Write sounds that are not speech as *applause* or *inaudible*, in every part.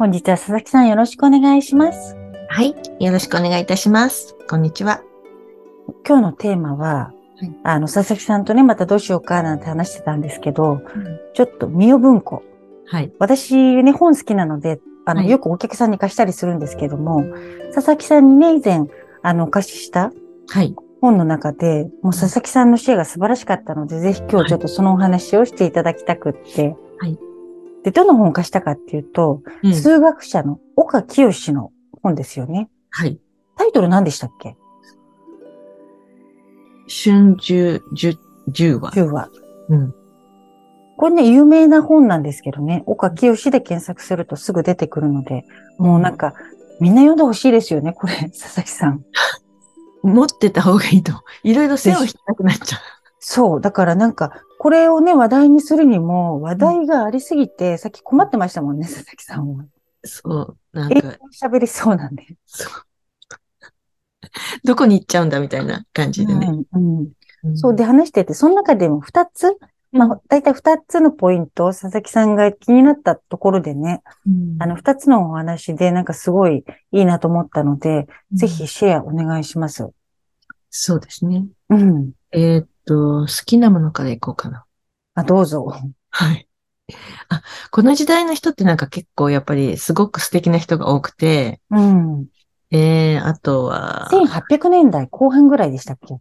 本日は佐々木さんよろしくお願いしますはい。よろしくお願いいたします。こんにちは。今日のテーマは、はいあの、佐々木さんとね、またどうしようかなんて話してたんですけど、ちょっとミオ文庫。はい。私ね、本好きなので、あの、はいよくお客さんに貸したりするんですけども、佐々木さんにね、以前、あの、お貸ししたはい。本の中で、もう佐々木さんのシェアが素晴らしかったので、ぜひ今日ちょっとそのお話をしていただきたくって。はいで、どの本を貸したかっていうと、うん数学者の岡清の本ですよね。はい。タイトル何でしたっけ？春秋十、十話。?10 話。うん。これね、有名な本なんですけどね、岡清で検索するとすぐ出てくるので、もうなんか、みんな読んでほしいですよね、これ、佐々木さん。*laughs* 持ってた方がいいと。いろいろ線を引きたくなっちゃそう。だからなんか、これをね、話題にするにも、話題がありすぎて、さっき困ってましたもんね、佐々木さんは。う。そう。なんか、喋りそうなんで。そう。*laughs* どこに行っちゃうんだみたいな感じでね。うんうんうんそうで話してて、その中でも2つ、まあ、だいたい2つのポイント、佐々木さんが気になったところでね、うんあの、2つのお話で、なんかすごいいいなと思ったので、ぜひシェアお願いします。そうですね。うん。えーっと、好きなものからいこうかな。あ、どうぞ。はい。あ、この時代の人ってなんか結構やっぱりすごく素敵な人が多くて、うん。えー、あとは、1800年代後半ぐらいでしたっけ？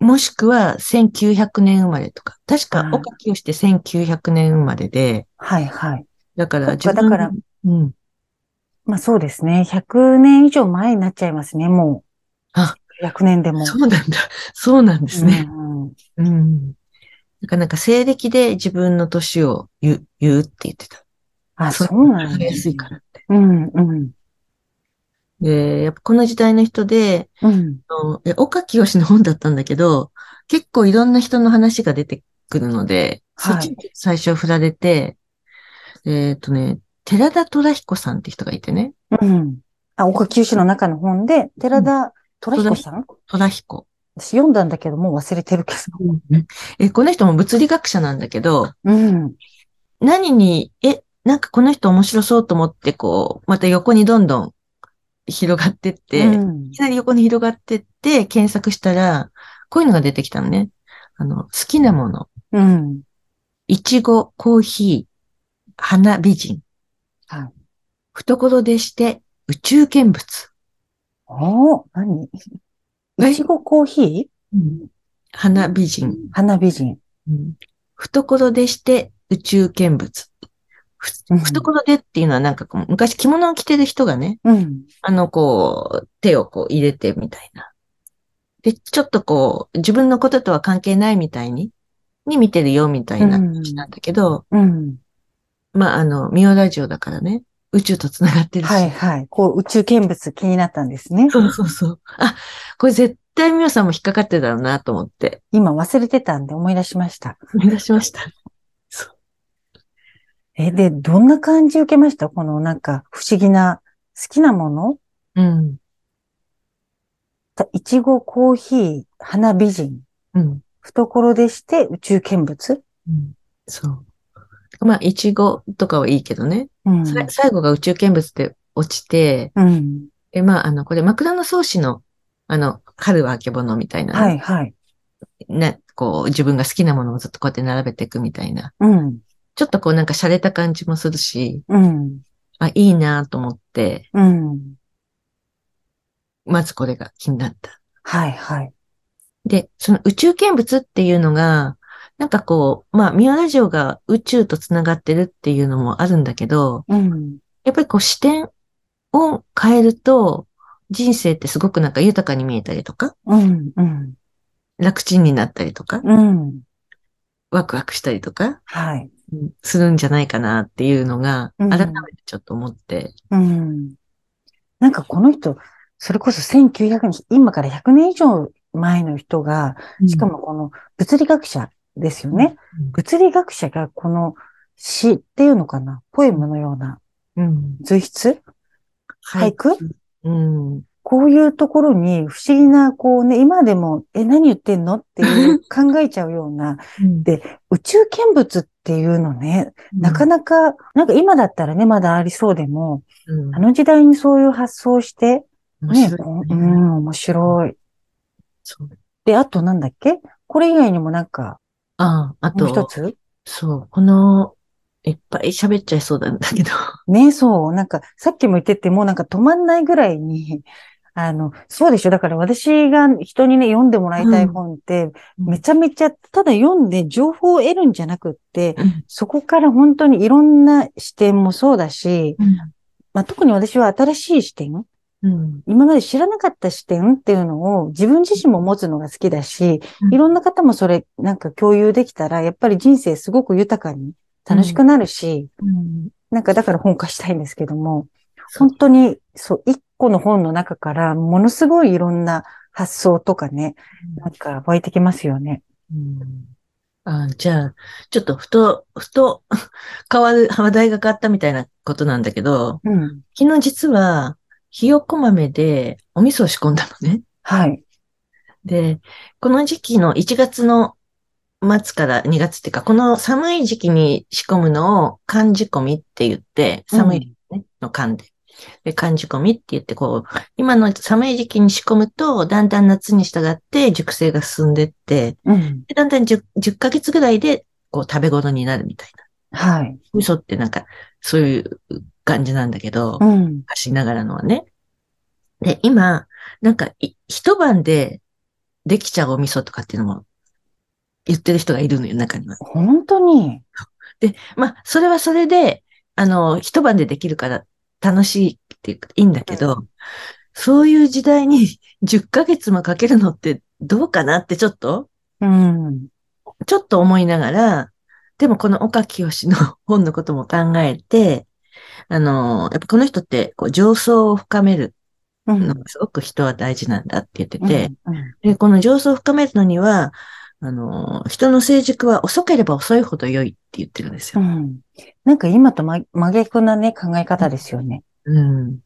もしくは1900年生まれとか。確かはい岡清って1900年生まれで、はいはい。だから自分だからうん。まあそうですね。100年以上前になっちゃいますね、もう。あ、100年でも。そうなんだ。そうなんですね。うんうんうん。なかなか西暦で自分の年を言う、言うって言ってた。あ、そそうなんわかりやですね。すいからって。うん、うん、で、やっぱこの時代の人で、うん。岡清の本だったんだけど、結構いろんな人の話が出てくるので、はいそっちに最初振られて、えっとね、寺田虎彦さんって人がいてね、うん。あ、岡九州の中の本で、寺田虎彦さん？虎彦。私読んだんだけど、もう忘れてるけど。え、この人も物理学者なんだけど、うん。何に、え、なんかこの人面白そうと思って、こう、また横にどんどん広がってって、うんいきなり横に広がってって、検索したら、こういうのが出てきたのね。あの、好きなもの。うん。いちご、コーヒー、花美人。はい。懐でして宇宙見物。おー、何？いちごコーヒー？花美人。花美人。うん懐でして宇宙見物。懐でっていうのはなんかこう昔着物を着てる人がね、うん。あのこう手をこう入れてみたいな。で、ちょっとこう自分のこととは関係ないみたいに、に見てるよみたいな話なんだけど、うん。まああの、ミオラジオだからね、宇宙と繋がってるし。はいはい。こう、宇宙見物気になったんですね。そうそうそう。あ、これ絶対ミオさんも引っかかってたろうなと思って、今忘れてたんで思い出しました。思い出しました。そう。え、で、どんな感じ受けました？このなんか不思議な好きなもの？うん。たいちご、コーヒー、花美人、うん。懐でして宇宙見物？うんそう。まあ、いちごとかはいいけどね。うん。さ最後が宇宙見物で落ちて、うん。え、まあ、あの、これ枕草子の、あの、春はあけぼのみたいな、はいはい。ね、こう、自分が好きなものをずっとこうやって並べていくみたいな。うん。ちょっとこうなんか洒落た感じもするし、うん。あ、いいなと思って、うん。まずこれが気になった。はいはい。で、その宇宙見物っていうのが、なんかこう、まあ、ミオラジオが宇宙とつながってるっていうのもあるんだけど、うん。やっぱりこう視点を変えると、人生ってすごくなんか豊かに見えたりとか、うん。うん。楽ちんになったりとか、うん。ワクワクしたりとか、はい。うんするんじゃないかなっていうのが、うん改めてちょっと思って、うん。なんかこの人、それこそ1900年、今から100年以上前の人が、しかもこの物理学者ですよね。うん。物理学者がこの詩っていうのかな、ポエムのようなうん。随筆？俳句？うん。こういうところに不思議な、こうね、今でも、え、何言ってんの？っていう *laughs* 考えちゃうような、で宇宙見物っていうのね、なかななか、なんか今だったらね、まだありそうでも、うん。あの時代にそういう発想をして、ね、ね。うん、面白い。で、あとなんだっけ？これ以外にもなんか、ああ、あもう一と、つ？そう、この、いっぱい喋っちゃいそうなんだけど。ね、そう、なんか、さっきも言ってて、もうなんか止まんないぐらいに、あの、そうでしょ。だから私が人にね、読んでもらいたい本って、めちゃめちゃ、ただ読んで情報を得るんじゃなくって、そこから本当にいろんな視点もそうだし、まあ、特に私は新しい視点、うん。今まで知らなかった視点っていうのを自分自身も持つのが好きだし、うんいろんな方もそれなんか共有できたら、やっぱり人生すごく豊かに楽しくなるし、うん。なんかだから本化したいんですけども、本当に、そう、一個の本の中からものすごいいろんな発想とかね、なんか湧いてきますよね。うんあじゃあ、ちょっとふと、ふと、*laughs* 変わる、話題が変わったみたいなことなんだけど、うん。昨日実は、ひよこ豆でお味噌を仕込んだのね。はい。で、この時期の1月の末から2月っていうか、この寒い時期に仕込むのを寒仕込みって言って、寒い、ねの寒で。で、寒仕込みって言って、こう、今の寒い時期に仕込むと、だんだん夏に従って熟成が進んでって、うん。でだんだん 10, 10ヶ月ぐらいで、こう、食べ頃になるみたいな。はい。味噌ってなんか、そういう感じなんだけど、うん。昔ながらのはね。で、今、なんかい、一晩でできちゃうお味噌とかっていうのも言ってる人がいるのよ、中には。本当に？で、まあ、それはそれで、あの、一晩でできるから楽しいっていうかいいんだけど、そういう時代に *laughs* 10ヶ月もかけるのってどうかなってちょっと、うん。ちょっと思いながら、でもこの岡清の本のことも考えて、あの、やっぱこの人って、こう、上層を深めるうん。のがすごく人は大事なんだって言ってて、うん、で、この上層を深めるのには、あの、人の成熟は遅ければ遅いほど良いって言ってるんですよ。うん。なんか今と真真逆なね、考え方ですよね。うん。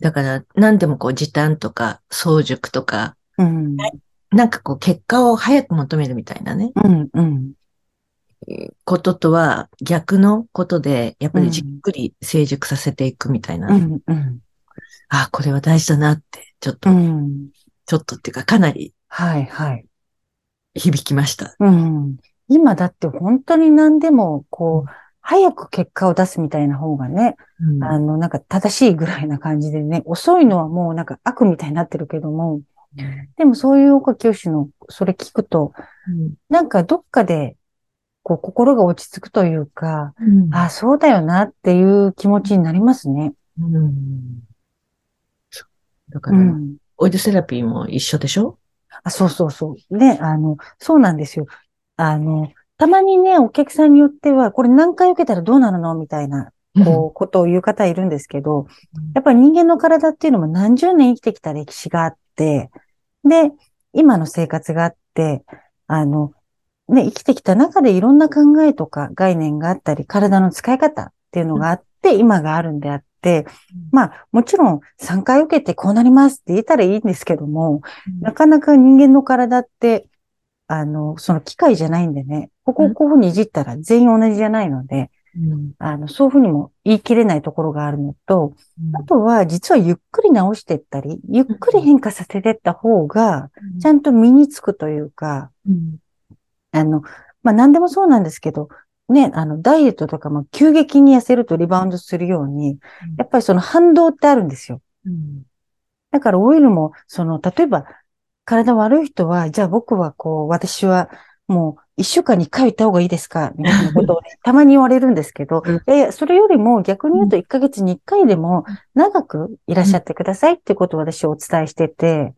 だから、何でもこう、時短とか、早熟とか、うん。なんかこう、結果を早く求めるみたいなね、うん。うん。こととは逆のことで、やっぱりじっくり成熟させていくみたいなね。うん。うん。あ、これは大事だなって、ちょっと、うん。ちょっとっていうか、かなりはい、はい。響きました。うん。今だって本当に何でも、こう、早く結果を出すみたいな方がね、うんあの、なんか正しいぐらいな感じでね、遅いのはもうなんか悪みたいになってるけども、でもそういう岡清のそれ聞くと、うんなんかどっかで、こう心が落ち着くというか、うんあ、そうだよなっていう気持ちになりますね。うんだから、うん。オイルセラピーも一緒でしょ？あ、そうそうそう。ね、あの、そうなんですよ。あの、たまにね、お客さんによっては、これ何回受けたらどうなるの？みたいな、こう、ことを言う方いるんですけど、やっぱり人間の体っていうのも何十年生きてきた歴史があって、で、今の生活があって、あの、ね、生きてきた中でいろんな考えとか概念があったり、体の使い方っていうのがあって、今があるんであって、まあ、もちろん3回受けてこうなりますって言えたらいいんですけども、なかなか人間の体って、あの、その機械じゃないんでね、ここをこういうふうにいじったら全員同じじゃないので、うん。あの、そういうふうにも言い切れないところがあるのと、うん。あとは実はゆっくり直していったり、ゆっくり変化させていった方が、ちゃんと身につくというか、うんあの、まあ、何でもそうなんですけど、ね、あの、ダイエットとかも急激に痩せるとリバウンドするように、やっぱりその反動ってあるんですよ。うんだからオイルも、その、例えば、体悪い人は、じゃあ僕はこう、私はもう一週間に一回行った方がいいですか？みたいなことをね、*laughs* たまに言われるんですけど、うん。え、それよりも逆に言うと1ヶ月に1回でも長くいらっしゃってくださいってことを私はお伝えしてて、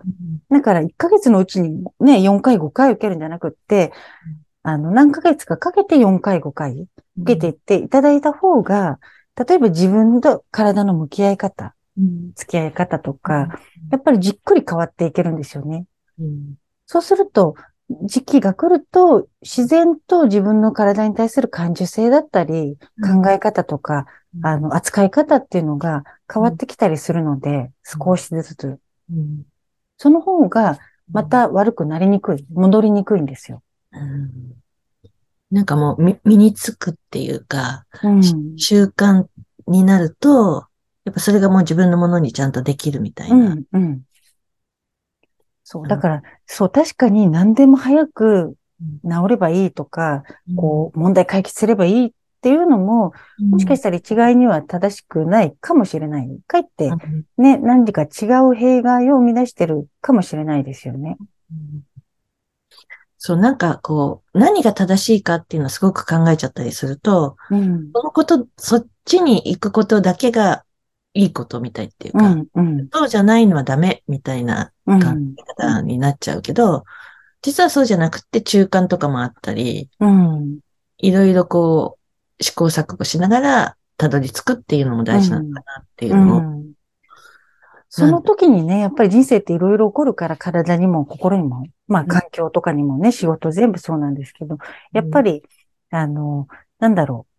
だから1ヶ月のうちにね、4回5回受けるんじゃなくって、あの、何ヶ月かかけて4回5回受けていっていただいた方が、例えば自分と体の向き合い方うん。付き合い方とか、やっぱりじっくり変わっていけるんですよね。うん。そうすると、時期が来ると、自然と自分の体に対する感受性だったり、考え方とか、あの、扱い方っていうのが変わってきたりするので、少しずつ。うんその方が、また悪くなりにくい、戻りにくいんですよ。うんなんかもうみ身につくっていうか、うん。習慣になると、やっぱそれがもう自分のものにちゃんとできるみたいうな。ん、うん。そう、だから、そう、確かに何でも早く治ればいいとか、こう、問題解決すればいいっていうのも、もしかしたら一概には正しくないかもしれない。かえって、うんね、何か違う弊害を生み出してるかもしれないですよね。そう、なんかこう、何が正しいかっていうのはすごく考えちゃったりすると、うん。そのこと、そっちに行くことだけがいいことみたいっていうか、うん、うん、そうじゃないのはダメみたいなうん。考え方になっちゃうけど、実はそうじゃなくて中間とかもあったり、うん。いろいろこう、試行錯誤しながらたどり着くっていうのも大事なのかなっていうのを、うんその時にね、やっぱり人生っていろいろ起こるから体にも心にも、まあ環境とかにもね、仕事全部そうなんですけど、やっぱり、あの、なんだろう。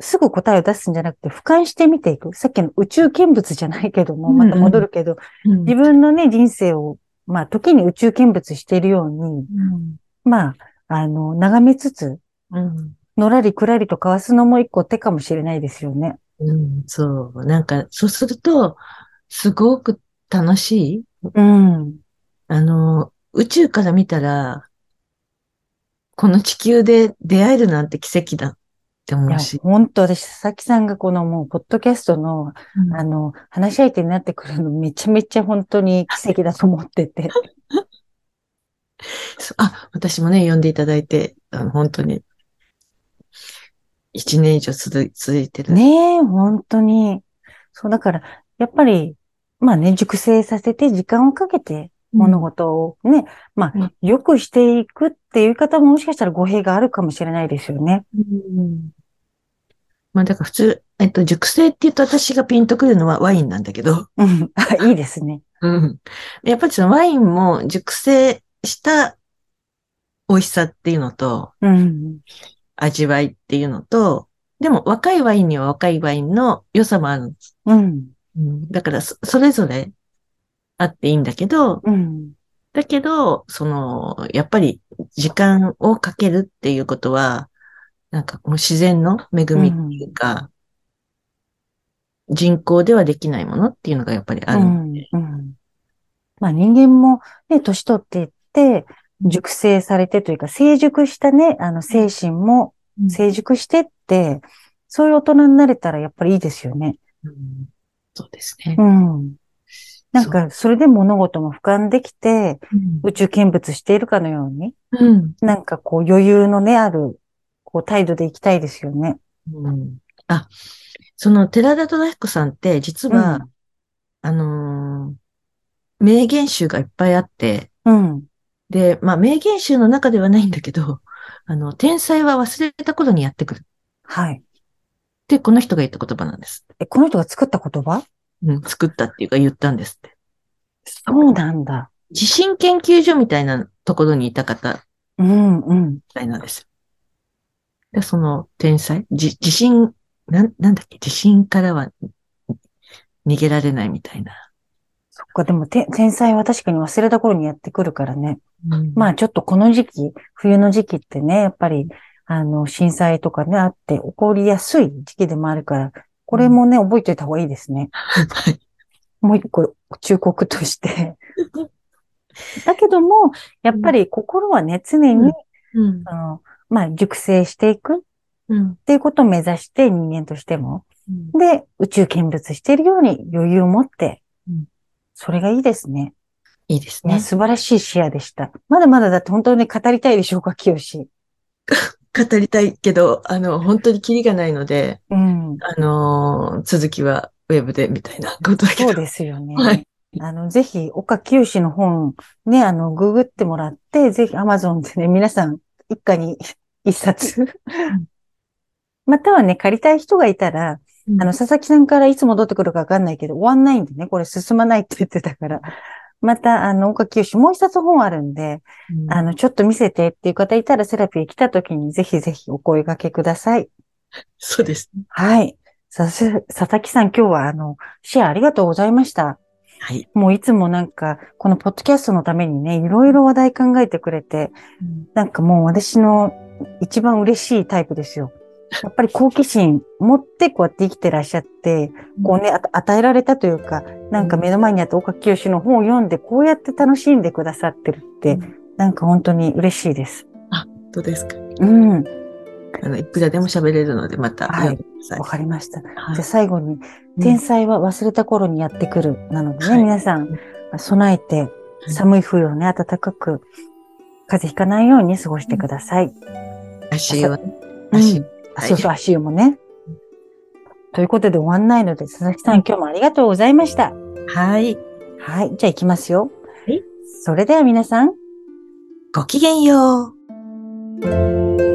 すぐ答えを出すんじゃなくて、俯瞰して見ていく。さっきの宇宙見物じゃないけども、うんまた戻るけど、うん自分のね、人生を、まあ時に宇宙見物しているように、うんまあ、あの、眺めつつ、うんのらりくらりと交わすのも一個手かもしれないですよね。うんそう、なんか、そうすると、すごく楽しい。うん。あの、宇宙から見たら、この地球で出会えるなんて奇跡だって思うし。、本当私、佐々木さんがこのもう、ポッドキャストの、うんあの、話し相手になってくるのめちゃめちゃ本当に *laughs* 奇跡だと思ってて。あ、私もね、呼んでいただいて、あの、本当に、一年以上続いてる。ねえ、本当に。そう、だから、やっぱり、まあね、熟成させて時間をかけて物事をね、まうんあ、良くしていくっていう方ももしかしたら語弊があるかもしれないですよね。うんまあ、だから普通、えっと、熟成って言うと私がピンとくるのはワインなんだけど、うん。あ *laughs* いいですね。うん。でやっぱりそのワインも熟成した美味しさっていうのと、うん。味わいっていうのと、でも若いワインには若いワインの良さもあるんです。うん。うん、だからそ、それぞれあっていいんだけど、うん。だけど、その、やっぱり時間をかけるっていうことは、なんかもう自然の恵みっていうか、人工ではできないものっていうのがやっぱりある。うん。うん。まあ人間もね、年取っていって、熟成されてというか、成熟したね、あの精神もうん成熟してって、そういう大人になれたらやっぱりいいですよね。うんそうですねう。ん。なんか、それで物事も俯瞰できて、宇宙見物しているかのように、うんなんかこう余裕のね、ある、こう態度でいきたいですよね。うんあ、その寺田忠彦さんって実は、うんあのー名言集がいっぱいあって、うん。で、まあ名言集の中ではないんだけど、あの、天才は忘れた頃にやってくる。はい。って、この人が言った言葉なんです。え、この人が作った言葉？うん、作ったっていうか言ったんですって。そうなんだ。地震研究所みたいなところにいた方うん、うん。みたいなんですよ。で、その天才、じ地震、なん、なんだっけ、地震からは逃げられないみたいな。そっか、でもて、天才は確かに忘れた頃にやってくるからね。うんまあちょっとこの時期、冬の時期ってね、やっぱり、あの、震災とかね、あって起こりやすい時期でもあるから、これもね、覚えておいた方がいいですね。はいもう一個、忠告として。*laughs* だけども、やっぱり心はね、常に、うんうんあの、まあ、熟成していくっうんていうことを目指して、人間としても。で、宇宙見物しているように余裕を持ってうん、それがいいですね。いいですね。素晴らしい視野でした。まだまだだって本当に語りたいでしょうか、清志。*laughs* 語りたいけど、あの、本当にキリがないので、うん。あのー続きはウェブでみたいなことだけど。そうですよね。はいあの、ぜひ、岡清の本、ね、あの、ググってもらって、ぜひ Amazon でね、皆さん、一家に *laughs* 一冊。またはね、借りたい人がいたら、あの、佐々木さんからいつ戻ってくるかわかんないけど、終わんないんでね、これ進まないって言ってたから。また、あの、岡清もう一つ本あるんで、うんあの、ちょっと見せてっていう方いたら、セラピー来た時にぜひぜひお声掛けください。そうですね。はい。さす、佐々木さん、今日はあの、シェアありがとうございました。はい。もういつもなんか、このポッドキャストのためにね、いろいろ話題考えてくれて、なんかもう私の一番嬉しいタイプですよ。やっぱり好奇心持ってこうやって生きてらっしゃって、こうね、あ与えられたというか、なんか目の前にあった岡清の本を読んで、こうやって楽しんでくださってるって、なんか本当に嬉しいです。どうですかうん。あの、いくらでも喋れるので、またはい。わかりました。はいじゃあ最後に、うん天才は忘れた頃にやってくる。なのでね、はい皆さん、備えて、い寒い冬をね、暖かく、風邪ひかないように過ごしてください。足湯はね、うん。あそうそう、足湯もね。ということで終わんないので、佐々木さん、今日もありがとうございました。はい。はい、じゃあ行きますよ。はいそれでは皆さん、ごきげんよう。